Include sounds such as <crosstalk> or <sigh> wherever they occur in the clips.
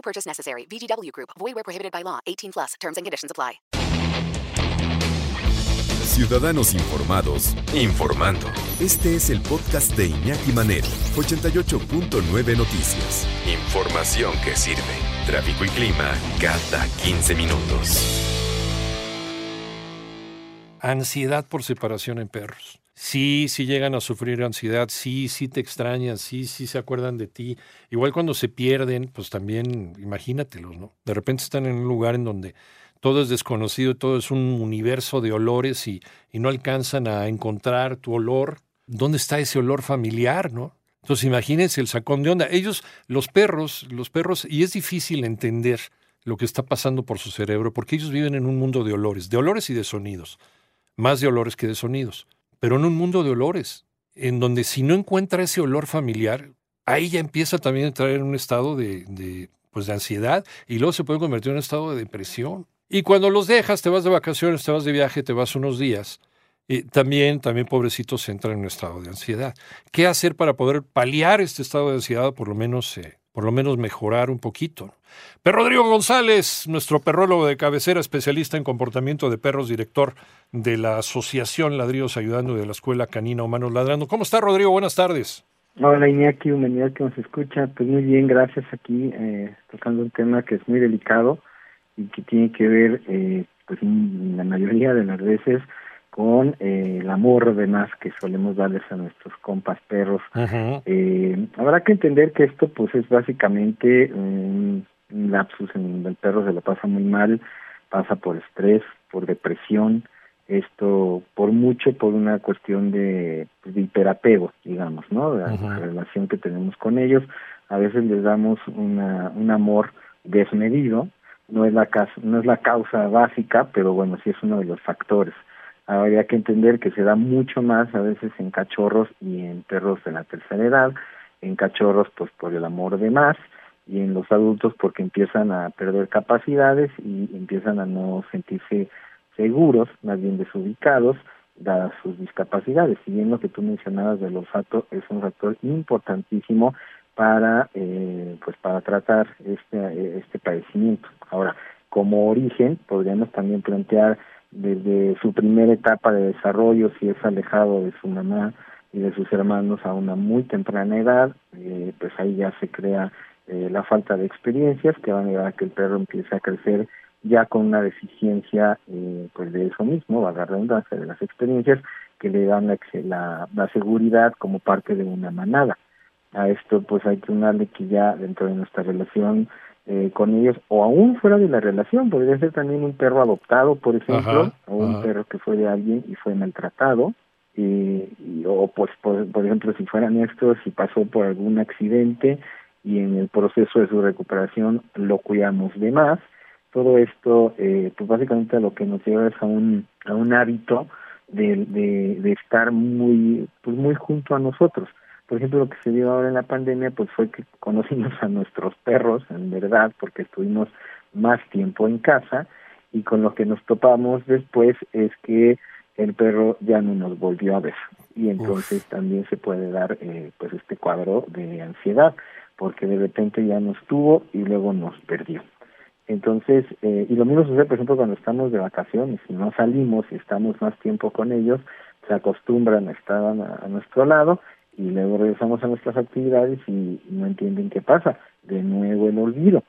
No purchase necessary. VGW Group. Void where prohibited by law. 18 plus. Terms and conditions apply. Ciudadanos informados, informando. Este es el podcast de Iñaki Manero, 88.9 Noticias. Información que sirve. Tráfico y clima cada 15 minutos. Ansiedad por separación en perros. Sí, sí llegan a sufrir ansiedad, sí, sí te extrañan, sí, sí se acuerdan de ti. Igual cuando se pierden, pues también imagínatelos, ¿no? De repente están en un lugar en donde todo es desconocido, todo es un universo de olores y, y no alcanzan a encontrar tu olor. ¿Dónde está ese olor familiar, no? Entonces imagínense el sacón de onda. Ellos, los perros, los perros, y es difícil entender lo que está pasando por su cerebro, porque ellos viven en un mundo de olores, de olores y de sonidos, más de olores que de sonidos pero en un mundo de olores, en donde si no encuentra ese olor familiar, ahí ya empieza también a entrar en un estado de, pues de ansiedad y luego se puede convertir en un estado de depresión. Y cuando los dejas, te vas de vacaciones, te vas de viaje, te vas unos días, y también, también pobrecitos entran en un estado de ansiedad. ¿Qué hacer para poder paliar este estado de ansiedad, por lo menos, eh, por lo menos mejorar un poquito? Pero Rodrigo González, nuestro perrólogo de cabecera, especialista en comportamiento de perros, director de la Asociación Ladrillos Ayudando de la Escuela Canina Humanos Ladrando. ¿Cómo está, Rodrigo? Buenas tardes. Hola, Iñaki, humanidad que nos escucha. Pues muy bien, gracias aquí, eh, tocando un tema que es muy delicado y que tiene que ver, eh, pues la mayoría de las veces, con eh, el amor de más que solemos darles a nuestros compas perros. eh, habrá que entender que esto pues es básicamente un lapsus en donde el perro se lo pasa muy mal, pasa por estrés, por depresión, esto por mucho por una cuestión de, pues, de hiperapego, digamos, ¿no? La, la relación que tenemos con ellos. A veces les damos una, un amor desmedido, no es la no es la causa básica, pero bueno, sí es uno de los factores habría que entender que se da mucho más a veces en cachorros y en perros de la tercera edad, en cachorros pues por el amor de más y en los adultos porque empiezan a perder capacidades y empiezan a no sentirse seguros, más bien desubicados, dadas sus discapacidades. Si bien lo que tú mencionabas del olfato es un factor importantísimo para eh, pues para tratar este este padecimiento. Ahora, como origen podríamos también plantear desde su primera etapa de desarrollo, si es alejado de su mamá y de sus hermanos a una muy temprana edad, eh, pues ahí ya se crea eh, la falta de experiencias que van a llevar a que el perro empiece a crecer ya con una deficiencia eh, pues de eso mismo, va la redundancia, de las experiencias que le dan la, la, la seguridad como parte de una manada. A esto pues hay que unarle que ya dentro de nuestra relación eh, con ellos o aún fuera de la relación podría ser también un perro adoptado por ejemplo o un perro que fue de alguien y fue maltratado y, o pues por, por, ejemplo si fueran estos si pasó por algún accidente y en el proceso de su recuperación lo cuidamos de más todo esto eh, pues básicamente a lo que nos lleva es a un a un hábito de, de, de estar muy pues muy junto a nosotros por ejemplo, lo que se dio ahora en la pandemia, pues fue que conocimos a nuestros perros, en verdad, porque estuvimos más tiempo en casa y con lo que nos topamos después es que el perro ya no nos volvió a ver y entonces Uf. también se puede dar eh, pues este cuadro de ansiedad porque de repente ya nos tuvo y luego nos perdió. Entonces, eh, y lo mismo sucede, por ejemplo, cuando estamos de vacaciones, si no salimos y estamos más tiempo con ellos, se acostumbran a estar a, a nuestro lado y luego regresamos a nuestras actividades y no entienden qué pasa, de nuevo el olvido.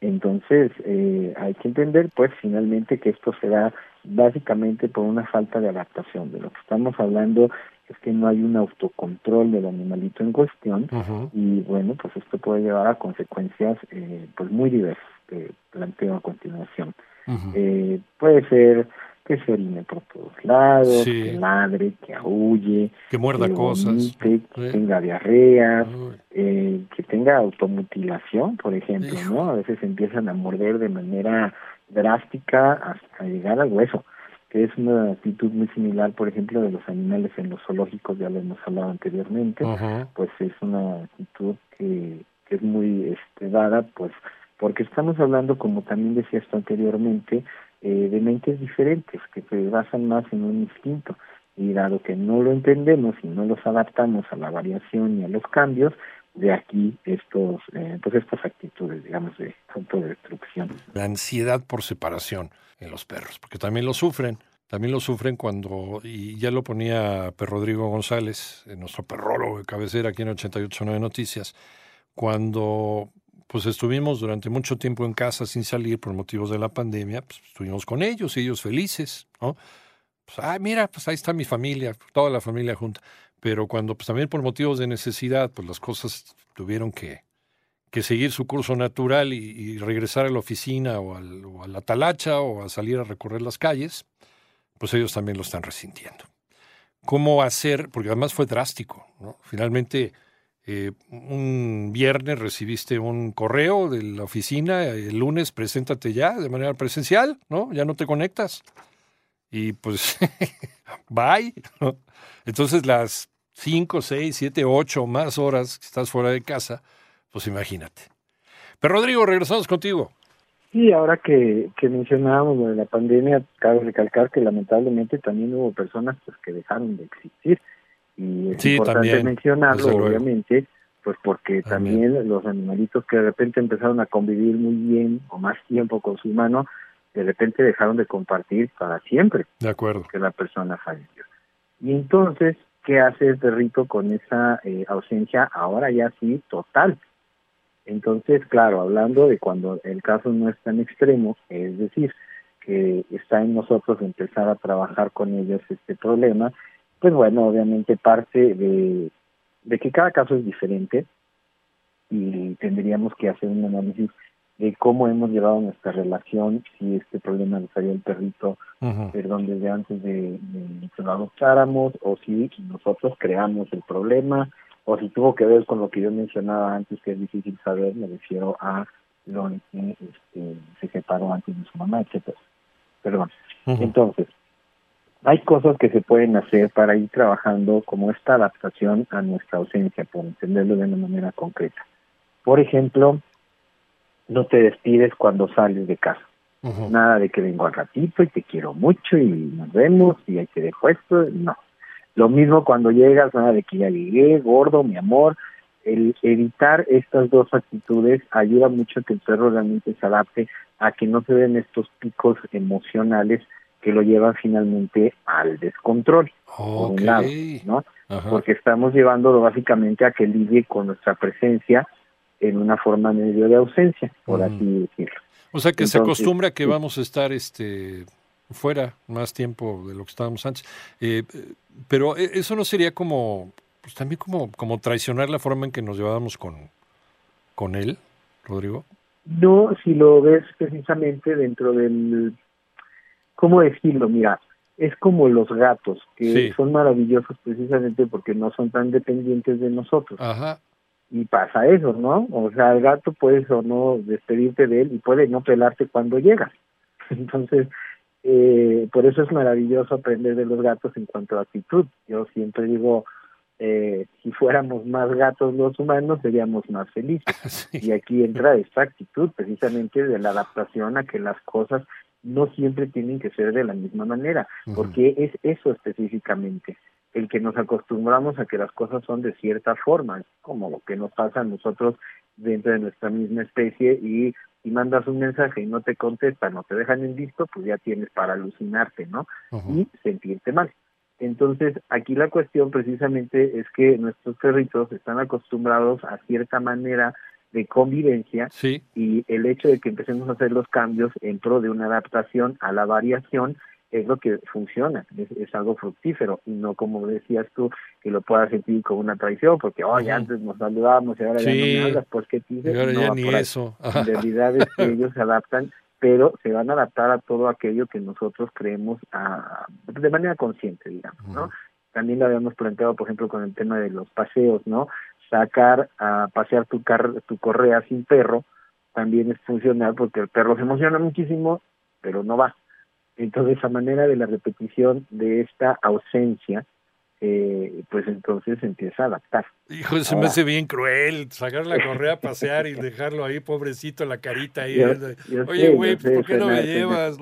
Entonces, eh, hay que entender, pues, finalmente que esto se da básicamente por una falta de adaptación. De lo que estamos hablando es que no hay un autocontrol del animalito en cuestión uh -huh. y, bueno, pues esto puede llevar a consecuencias, eh, pues, muy diversas que planteo a continuación. Uh -huh. eh, puede ser que se orine por todos lados, Sí. que ladre, que aúlle, Que muerda que cosas. vomite, que tenga diarrea, eh, que tenga automutilación, por ejemplo, Hijo. ¿no? A veces empiezan a morder de manera drástica hasta llegar al hueso, que es una actitud muy similar, por ejemplo, de los animales en los zoológicos, ya lo hemos hablado anteriormente, pues es una actitud que, que es muy este, dada, pues porque estamos hablando, como también decía esto anteriormente, eh, de mentes diferentes que se basan más en un instinto y dado que no lo entendemos y no los adaptamos a la variación y a los cambios, de aquí estos eh, pues estas actitudes, digamos, de autodestrucción. La ansiedad por separación en los perros, porque también lo sufren. También lo sufren cuando, y ya lo ponía Per Rodrigo González, eh, nuestro perrólogo de cabecera aquí en 889 Noticias, cuando pues estuvimos durante mucho tiempo en casa sin salir por motivos de la pandemia, pues estuvimos con ellos, ellos felices, ¿no? Pues, ah, mira, pues ahí está mi familia, toda la familia junta. Pero cuando pues también por motivos de necesidad, pues las cosas tuvieron que, que seguir su curso natural y, regresar a la oficina o, al- o a la talacha o a salir a recorrer las calles, pues ellos también lo están resintiendo. ¿Cómo hacer? Porque además fue drástico. ¿no? Finalmente, eh, un viernes recibiste un correo de la oficina, el lunes preséntate ya de manera presencial, ¿no? Ya no te conectas. Y pues, <laughs> bye. ¿no? Entonces las 5, 6, 7, 8 o más horas que estás fuera de casa, pues imagínate. Pero Rodrigo, regresamos contigo. Y ahora que, que mencionábamos lo de la pandemia, cabe recalcar que lamentablemente también hubo personas pues que dejaron de existir. Y es Sí, importante también, mencionarlo, obviamente, pues porque También. también. los animalitos que de repente empezaron a convivir muy bien o más tiempo con su humano, de repente dejaron de compartir para siempre De acuerdo. que la persona falleció. Y entonces, ¿qué hace el perrito con esa eh, ausencia ahora ya sí total? Entonces, claro, hablando de cuando el caso no es tan extremo, es decir, que está en nosotros empezar a trabajar con ellos este problema, pues bueno, obviamente parte de, de que cada caso es diferente y tendríamos que hacer un análisis de cómo hemos llevado nuestra relación, si este problema lo salió el perrito perdón, desde antes de, de que lo adoptáramos, o si nosotros creamos el problema, o si tuvo que ver con lo que yo mencionaba antes, que es difícil saber, me refiero a lo que este, se separó antes de su mamá, etcétera. Perdón. Ujú. Entonces, hay cosas que se pueden hacer para ir trabajando como esta adaptación a nuestra ausencia, por entenderlo de una manera concreta. Por ejemplo, no te despides cuando sales de casa. Nada de que vengo al ratito y te quiero mucho y nos vemos y ahí te dejo esto. No. Lo mismo cuando llegas, nada de que ya llegué, gordo, mi amor. El evitar estas dos actitudes ayuda mucho a que el perro realmente se adapte a que no se den estos picos emocionales que lo llevan finalmente al descontrol, por Ok. un lado, ¿no? Ajá. Porque estamos llevándolo básicamente a que lidie con nuestra presencia en una forma medio de ausencia, por así decirlo. O sea que se acostumbra que sí. vamos a estar este fuera más tiempo de lo que estábamos antes. Eh, pero eh, eso no sería como, pues también como, como traicionar la forma en que nos llevábamos con, con él, Rodrigo. No, si lo ves precisamente dentro del, ¿cómo decirlo? Mira, es como los gatos, que Sí. son maravillosos precisamente porque no son tan dependientes de nosotros. Ajá. Y pasa eso, ¿no? O sea, el gato puedes o no despedirte de él y puede no pelarte cuando llegas. <laughs> Entonces, eh, por eso es maravilloso aprender de los gatos en cuanto a actitud. Yo siempre digo, eh, si fuéramos más gatos los humanos, seríamos más felices. <laughs> Sí. Y aquí entra esta actitud precisamente de la adaptación a que las cosas no siempre tienen que ser de la misma manera, porque es eso específicamente, el que nos acostumbramos a que las cosas son de cierta forma, es como lo que nos pasa a nosotros dentro de nuestra misma especie y si mandas un mensaje y no te contestan, no te dejan en visto, pues ya tienes para alucinarte, ¿no? Y sentirte mal. Entonces, aquí la cuestión precisamente es que nuestros perritos están acostumbrados a cierta manera de convivencia Sí. y el hecho de que empecemos a hacer los cambios en pro de una adaptación a la variación es lo que funciona, es, es algo fructífero y no como decías tú que lo puedas sentir como una traición porque oye antes nos saludábamos y ahora ya no Sí. me hablas pues qué te dices ahora no ya ni eso. en realidad es que <laughs> ellos se adaptan pero se van a adaptar a todo aquello que nosotros creemos a, de manera consciente, digamos, ¿no? También lo habíamos planteado, por ejemplo, con el tema de los paseos, ¿no? Sacar a pasear tu, car tu correa sin perro también es funcional porque el perro se emociona muchísimo, pero no va. Entonces, a manera de la repetición de esta ausencia, eh, pues entonces empieza a adaptar. Hijo, se me hace bien cruel sacar la <laughs> correa a pasear y dejarlo ahí, pobrecito, la carita ahí. Oye, güey, ¿por qué no me llevas?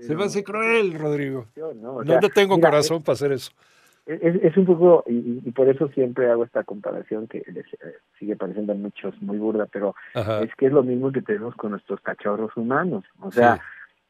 Se me hace cruel, Rodrigo. No, no, tengo corazón para hacer eso. Es, es un poco, y, y, por eso siempre hago esta comparación que les eh, sigue pareciendo a muchos muy burda, pero es que es lo mismo que tenemos con nuestros cachorros humanos. O sea,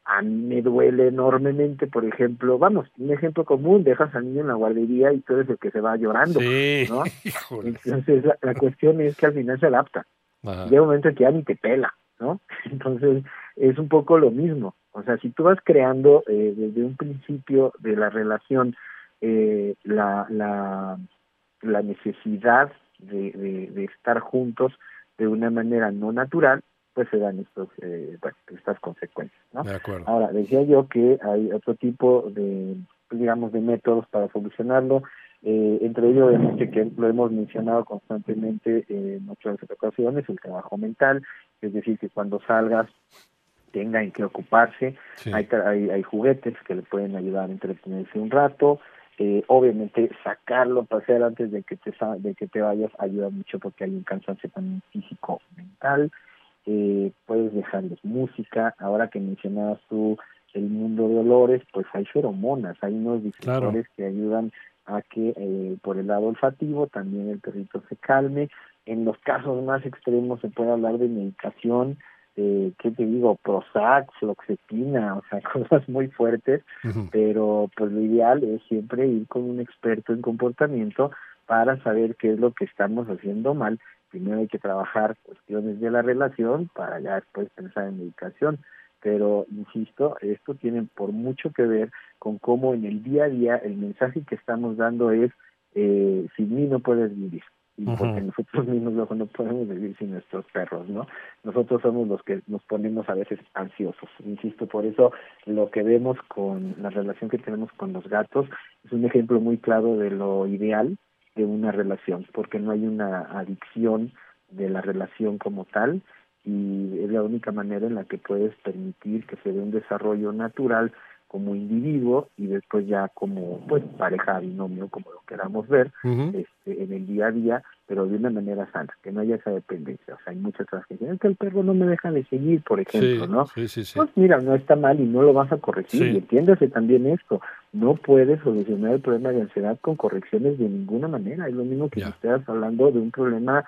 a mí me duele enormemente, por ejemplo, vamos, un ejemplo común, dejas al niño en la guardería y tú eres el que se va llorando, ¿no? <laughs> Entonces la, cuestión es que al final se adapta. Llega un momento en que ya ni te pela, ¿no? <laughs> Entonces es un poco lo mismo. O sea, si tú vas creando eh, desde un principio de la relación eh, la, la, la necesidad de, de, de estar juntos de una manera no natural, pues se dan estos, eh, estas consecuencias. ¿no? Ahora, decía yo que hay otro tipo de, digamos, de métodos para solucionarlo, eh, entre ellos, obviamente, que lo hemos mencionado constantemente en muchas ocasiones, el trabajo mental, es decir, que cuando salgas tenga en qué ocuparse, hay, hay, hay juguetes que le pueden ayudar a entretenerse un rato, eh, obviamente sacarlo, pasear antes de que te de que te vayas ayuda mucho porque hay un cansancio también físico mental eh, puedes dejarles música. Ahora que mencionabas tú el mundo de olores, pues hay feromonas, hay unos difusores que ayudan a que eh, por el lado olfativo también el perrito se calme. En los casos más extremos se puede hablar de medicación, eh, ¿qué te digo? Prozac, floxetina, o sea, <laughs> cosas muy fuertes, pero pues lo ideal es siempre ir con un experto en comportamiento para saber qué es lo que estamos haciendo mal primero hay que trabajar cuestiones de la relación para ya después pensar en medicación. Pero, insisto, esto tiene por mucho que ver con cómo en el día a día el mensaje que estamos dando es, eh, sin mí no puedes vivir. Y porque nosotros <laughs> mismos luego no podemos vivir sin nuestros perros, ¿no? Nosotros somos los que nos ponemos a veces ansiosos. Insisto, por eso lo que vemos con la relación que tenemos con los gatos es un ejemplo muy claro de lo ideal de una relación, porque no hay una adicción de la relación como tal y es la única manera en la que puedes permitir que se dé un desarrollo natural como individuo y después ya como pues pareja binomio como lo queramos ver este, en el día a día pero de una manera sana que no haya esa dependencia. O sea hay muchas otras que dicen que el perro no me deja de seguir por ejemplo no pues mira no está mal y no lo vas a corregir y entiéndase también esto no puedes solucionar el problema de ansiedad con correcciones de ninguna manera. Es lo mismo que si estás hablando de un problema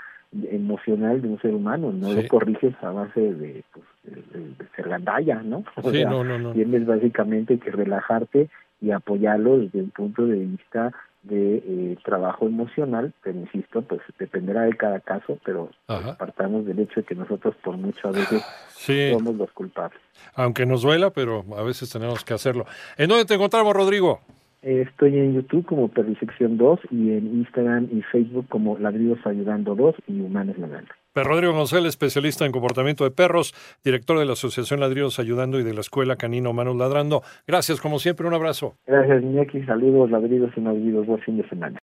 emocional de un ser humano, no lo corriges a base de, pues, de, ser gandalla, ¿no? <laughs> O sea, Tienes básicamente que relajarte y apoyarlo desde un punto de vista de eh, trabajo emocional, pero insisto, pues dependerá de cada caso, pero partamos del hecho de que nosotros por mucho a veces <laughs> somos los culpables. Aunque nos duela, pero a veces tenemos que hacerlo. ¿En dónde te encontramos, Rodrigo? Estoy en YouTube como Perrisección 2 y en Instagram y Facebook como Ladridos Ayudando 2 y Humanos Ladrando. Rodrigo González, especialista en comportamiento de perros, director de la Asociación Ladridos Ayudando y de la Escuela Canino Humanos Ladrando. Gracias, como siempre, un abrazo. Gracias, Iñaki. Saludos, ladridos y ladridos. Buen fin de semana.